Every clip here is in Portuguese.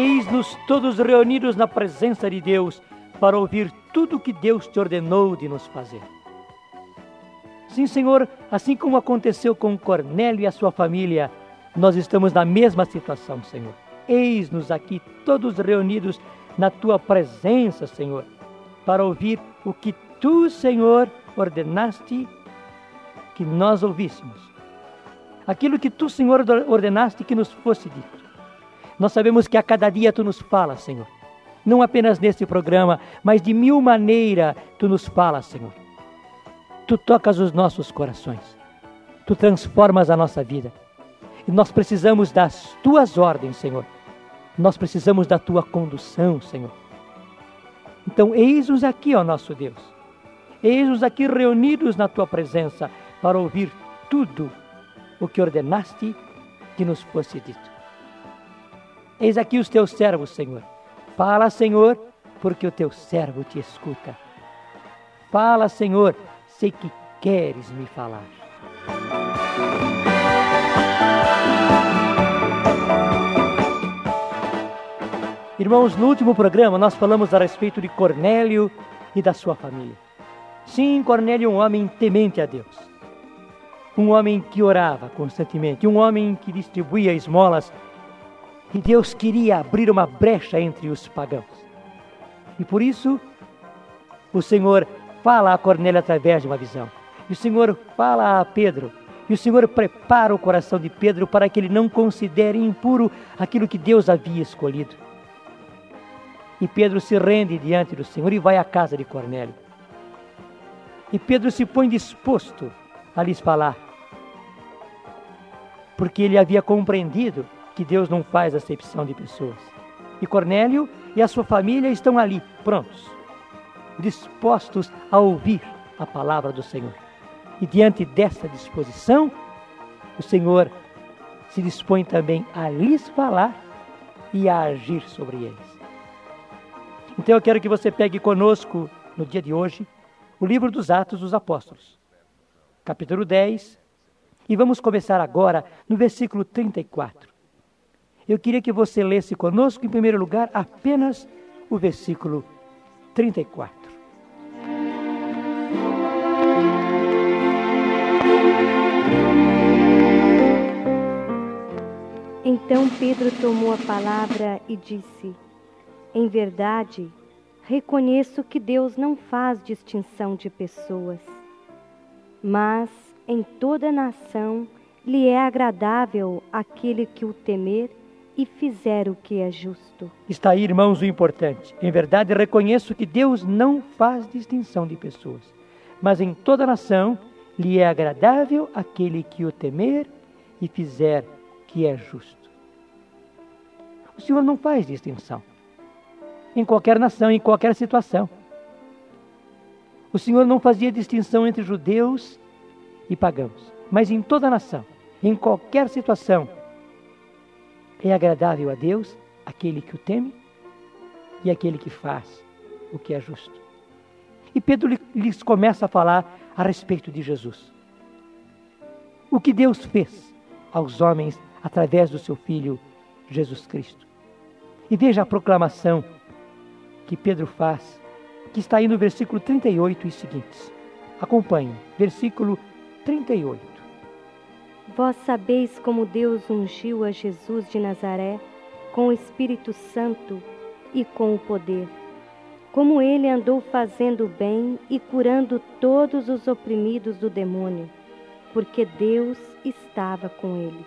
Eis-nos todos reunidos na presença de Deus para ouvir tudo o que Deus te ordenou de nos fazer. Sim, Senhor, assim como aconteceu com Cornélio e a sua família, nós estamos na mesma situação, Senhor. Eis-nos aqui todos reunidos na tua presença, Senhor, para ouvir o que tu, Senhor, ordenaste que nós ouvíssemos. Aquilo que tu, Senhor, ordenaste que nos fosse dito. Nós sabemos que a cada dia tu nos falas, Senhor. Não apenas neste programa, mas de mil maneiras tu nos falas, Senhor. Tu tocas os nossos corações. Tu transformas a nossa vida. E nós precisamos das tuas ordens, Senhor. Nós precisamos da tua condução, Senhor. Então, eis-nos aqui, ó nosso Deus. Eis-nos aqui reunidos na tua presença para ouvir tudo o que ordenaste que nos fosse dito. Eis aqui os teus servos, Senhor. Fala, Senhor, porque o teu servo te escuta. Fala, Senhor, sei que queres me falar. Irmãos, no último programa nós falamos a respeito de Cornélio e da sua família. Sim, Cornélio é um homem temente a Deus. Um homem que orava constantemente, um homem que distribuía esmolas. E Deus queria abrir uma brecha entre os pagãos. E por isso, o Senhor fala a Cornélio através de uma visão. E o Senhor fala a Pedro. E o Senhor prepara o coração de Pedro para que ele não considere impuro aquilo que Deus havia escolhido. E Pedro se rende diante do Senhor e vai à casa de Cornélio. E Pedro se põe disposto a lhes falar, porque ele havia compreendido que Deus não faz acepção de pessoas. E Cornélio e a sua família estão ali, prontos, dispostos a ouvir a palavra do Senhor. E diante dessa disposição, o Senhor se dispõe também a lhes falar e a agir sobre eles. Então eu quero que você pegue conosco no dia de hoje o livro dos Atos dos Apóstolos, capítulo 10, e vamos começar agora no versículo 34. Eu queria que você lesse conosco, em primeiro lugar, apenas o versículo 34. Então Pedro tomou a palavra e disse: em verdade, reconheço que Deus não faz distinção de pessoas, mas em toda nação lhe é agradável aquele que o temer e fizer o que é justo. Está aí, irmãos, o importante. Em verdade, reconheço que Deus não faz distinção de pessoas, mas em toda nação lhe é agradável aquele que o temer e fizer o que é justo. O Senhor não faz distinção em qualquer nação, em qualquer situação. O Senhor não fazia distinção entre judeus e pagãos, mas em toda nação, em qualquer situação, é agradável a Deus aquele que o teme e aquele que faz o que é justo. E Pedro lhes começa a falar a respeito de Jesus. O que Deus fez aos homens através do seu Filho Jesus Cristo. E veja a proclamação que Pedro faz, que está aí no versículo 38 e seguintes. Acompanhe, versículo 38. Vós sabeis como Deus ungiu a Jesus de Nazaré com o Espírito Santo e com o poder, como ele andou fazendo bem e curando todos os oprimidos do demônio, porque Deus estava com ele.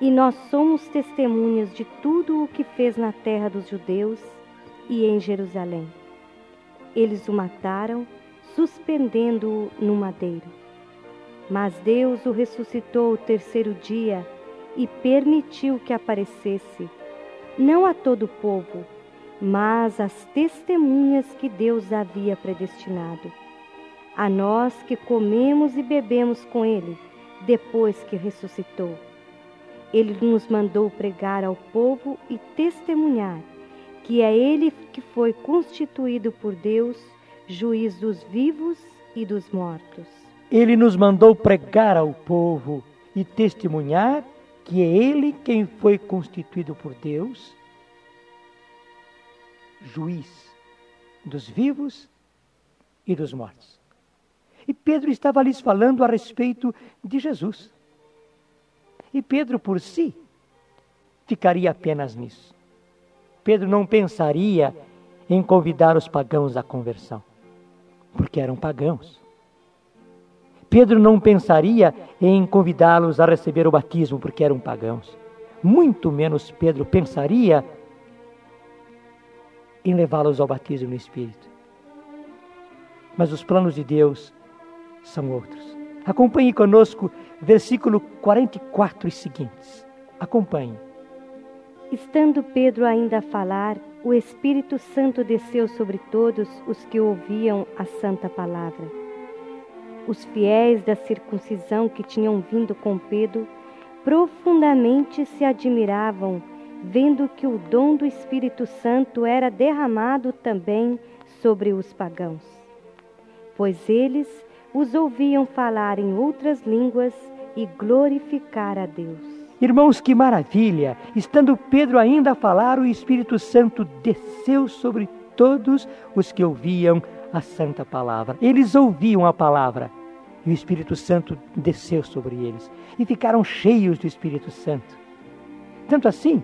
E nós somos testemunhas de tudo o que fez na terra dos judeus e em Jerusalém. Eles o mataram, suspendendo-o no madeiro. Mas Deus o ressuscitou o terceiro dia e permitiu que aparecesse, não a todo o povo, mas às testemunhas que Deus havia predestinado. A nós que comemos e bebemos com Ele, depois que ressuscitou. Ele nos mandou pregar ao povo e testemunhar que é ele que foi constituído por Deus, juiz dos vivos e dos mortos. Ele nos mandou pregar ao povo e testemunhar que é ele quem foi constituído por Deus, juiz dos vivos e dos mortos. E Pedro estava lhes falando a respeito de Jesus. E Pedro, por si, ficaria apenas nisso. Pedro não pensaria em convidar os pagãos à conversão, porque eram pagãos. Pedro não pensaria em convidá-los a receber o batismo, porque eram pagãos. Muito menos Pedro pensaria em levá-los ao batismo no Espírito. Mas os planos de Deus são outros. Acompanhe conosco versículo 44 e seguintes. Acompanhe. Estando Pedro ainda a falar, o Espírito Santo desceu sobre todos os que ouviam a santa palavra. Os fiéis da circuncisão que tinham vindo com Pedro profundamente se admiravam, vendo que o dom do Espírito Santo era derramado também sobre os pagãos. Pois eles os ouviam falar em outras línguas e glorificar a Deus. Irmãos, que maravilha! Estando Pedro ainda a falar, o Espírito Santo desceu sobre todos os que ouviam a santa palavra. Eles ouviam a palavra e o Espírito Santo desceu sobre eles e ficaram cheios do Espírito Santo. Tanto assim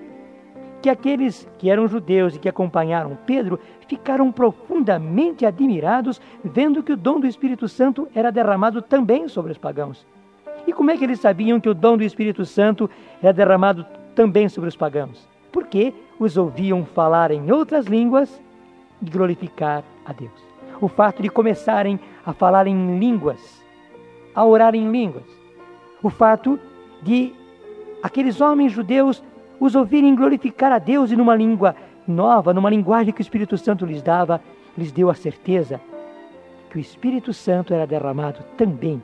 que aqueles que eram judeus e que acompanharam Pedro ficaram profundamente admirados, vendo que o dom do Espírito Santo era derramado também sobre os pagãos. E como é que eles sabiam que o dom do Espírito Santo era derramado também sobre os pagãos? Porque os ouviam falar em outras línguas e glorificar a Deus. O fato de começarem a falar em línguas, a orar em línguas, o fato de aqueles homens judeus os ouvirem glorificar a Deus e numa língua nova, numa linguagem que o Espírito Santo lhes dava, lhes deu a certeza que o Espírito Santo era derramado também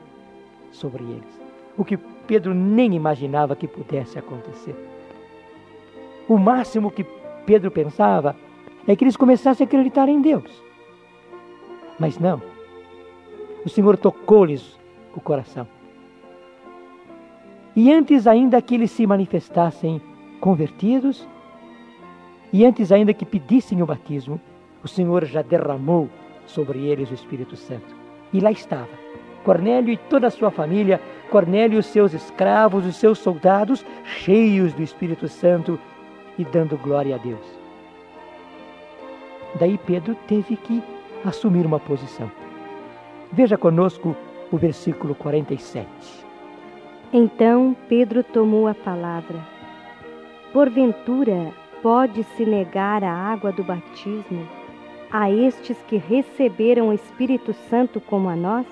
sobre eles. O que Pedro nem imaginava que pudesse acontecer. O máximo que Pedro pensava é que eles começassem a acreditar em Deus. Mas não. O Senhor tocou-lhes o coração. E antes ainda que eles se manifestassem convertidos, e antes ainda que pedissem o batismo, o Senhor já derramou sobre eles o Espírito Santo. E lá estava, Cornélio e toda a sua família, Cornélio e os seus escravos, os seus soldados, cheios do Espírito Santo e dando glória a Deus. Daí Pedro teve que assumir uma posição. Veja conosco o versículo 47. Então Pedro tomou a palavra Porventura, pode-se negar a água do batismo a estes que receberam o Espírito Santo como a nós?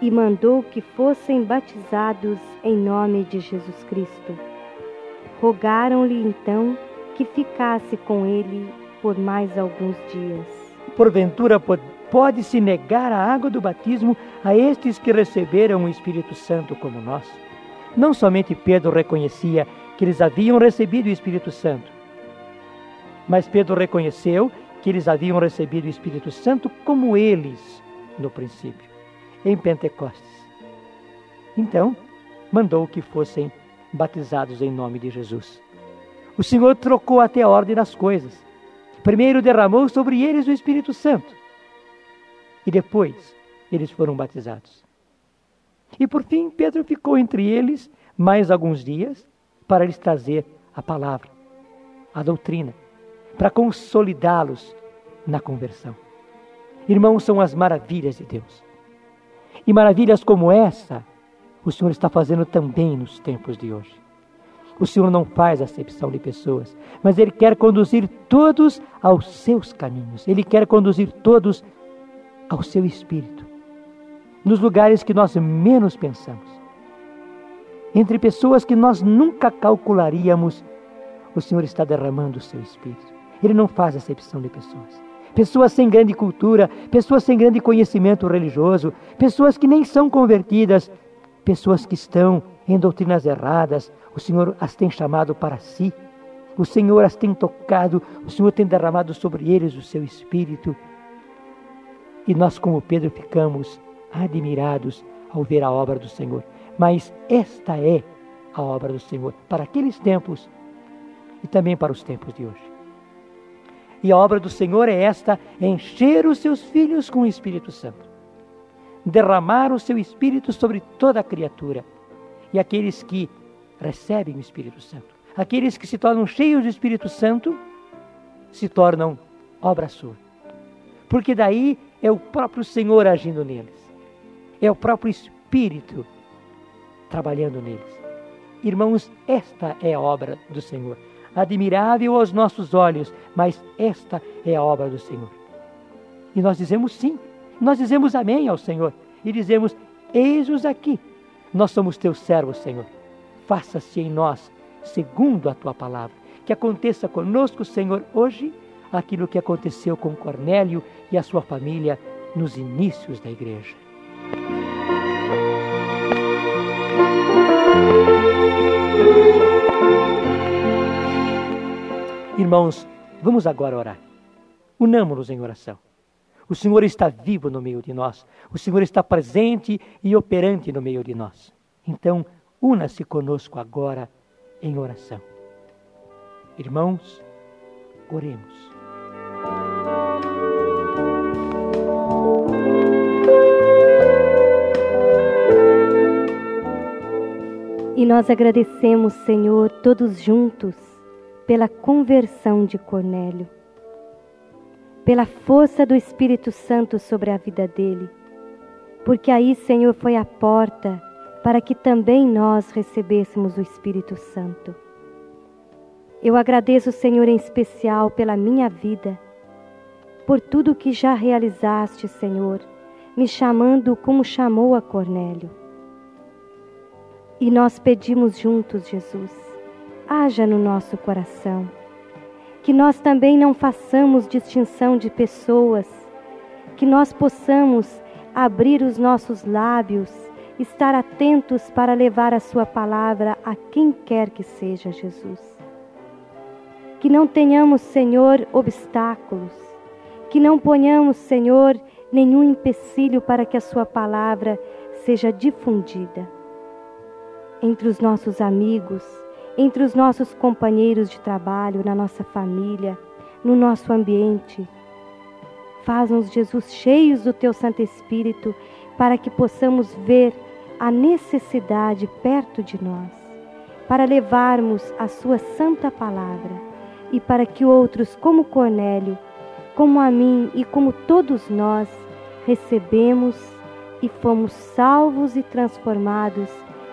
E mandou que fossem batizados em nome de Jesus Cristo. Rogaram-lhe então que ficasse com ele por mais alguns dias. Porventura, pode-se negar a água do batismo a estes que receberam o Espírito Santo como nós? Não somente Pedro reconhecia que eles haviam recebido o Espírito Santo. Mas Pedro reconheceu que eles haviam recebido o Espírito Santo como eles no princípio, em Pentecostes. Então, mandou que fossem batizados em nome de Jesus. O Senhor trocou até a ordem das coisas. Primeiro derramou sobre eles o Espírito Santo. E depois eles foram batizados. E por fim, Pedro ficou entre eles mais alguns dias para lhes trazer a palavra, a doutrina, para consolidá-los na conversão. Irmãos, são as maravilhas de Deus. E maravilhas como essa, o Senhor está fazendo também nos tempos de hoje. O Senhor não faz acepção de pessoas, mas Ele quer conduzir todos aos seus caminhos. Ele quer conduzir todos ao seu espírito, nos lugares que nós menos pensamos entre pessoas que nós nunca calcularíamos, o Senhor está derramando o seu espírito. Ele não faz acepção de pessoas. Pessoas sem grande cultura, pessoas sem grande conhecimento religioso, pessoas que nem são convertidas, pessoas que estão em doutrinas erradas, o Senhor as tem chamado para si. O Senhor as tem tocado, o Senhor tem derramado sobre eles o seu espírito. E nós, como Pedro, ficamos admirados ao ver a obra do Senhor. Mas esta é a obra do Senhor para aqueles tempos e também para os tempos de hoje. E a obra do Senhor é esta: encher os seus filhos com o Espírito Santo, derramar o seu Espírito sobre toda a criatura. E aqueles que recebem o Espírito Santo, aqueles que se tornam cheios do Espírito Santo, se tornam obra sua. Porque daí é o próprio Senhor agindo neles, é o próprio Espírito trabalhando neles. Irmãos, esta é a obra do Senhor admirável aos nossos olhos, mas esta é a obra do Senhor. E nós dizemos sim, nós dizemos amém ao Senhor e dizemos: Eis-nos aqui, nós somos teus servos, Senhor. Faça-se em nós segundo a tua palavra. Que aconteça conosco, Senhor, hoje aquilo que aconteceu com Cornélio e a sua família nos inícios da igreja. Irmãos, vamos agora orar. Unamos-nos em oração. O Senhor está vivo no meio de nós. O Senhor está presente e operante no meio de nós. Então, una-se conosco agora em oração. Irmãos, oremos. E nós agradecemos, Senhor, todos juntos pela conversão de Cornélio, pela força do Espírito Santo sobre a vida dele, porque aí, Senhor, foi a porta para que também nós recebêssemos o Espírito Santo. Eu agradeço, Senhor, em especial pela minha vida, por tudo que já realizaste, Senhor, me chamando como chamou a Cornélio. E nós pedimos juntos, Jesus, haja no nosso coração. Que nós também não façamos distinção de pessoas, que nós possamos abrir os nossos lábios, estar atentos para levar a Sua palavra a quem quer que seja Jesus. Que não tenhamos, Senhor, obstáculos, que não ponhamos, Senhor, nenhum empecilho para que a Sua palavra seja difundida entre os nossos amigos, entre os nossos companheiros de trabalho, na nossa família, no nosso ambiente. Faz-nos, Jesus, cheios do Teu Santo Espírito, para que possamos ver a necessidade perto de nós, para levarmos a Sua Santa Palavra e para que outros, como Cornélio, como a mim e como todos nós, recebemos e fomos salvos e transformados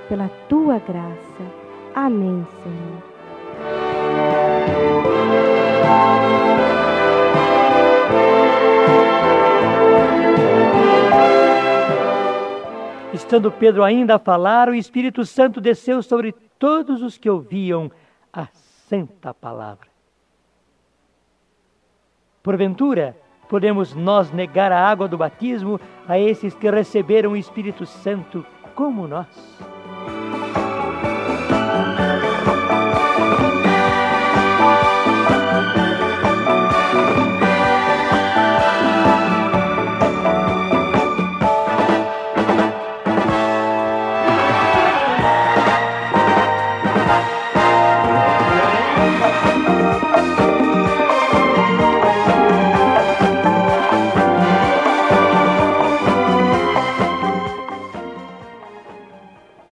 pela Tua graça. Amém, Senhor. Estando Pedro ainda a falar, o Espírito Santo desceu sobre todos os que ouviam a santa palavra. Porventura, podemos nós negar a água do batismo a esses que receberam o Espírito Santo como nós?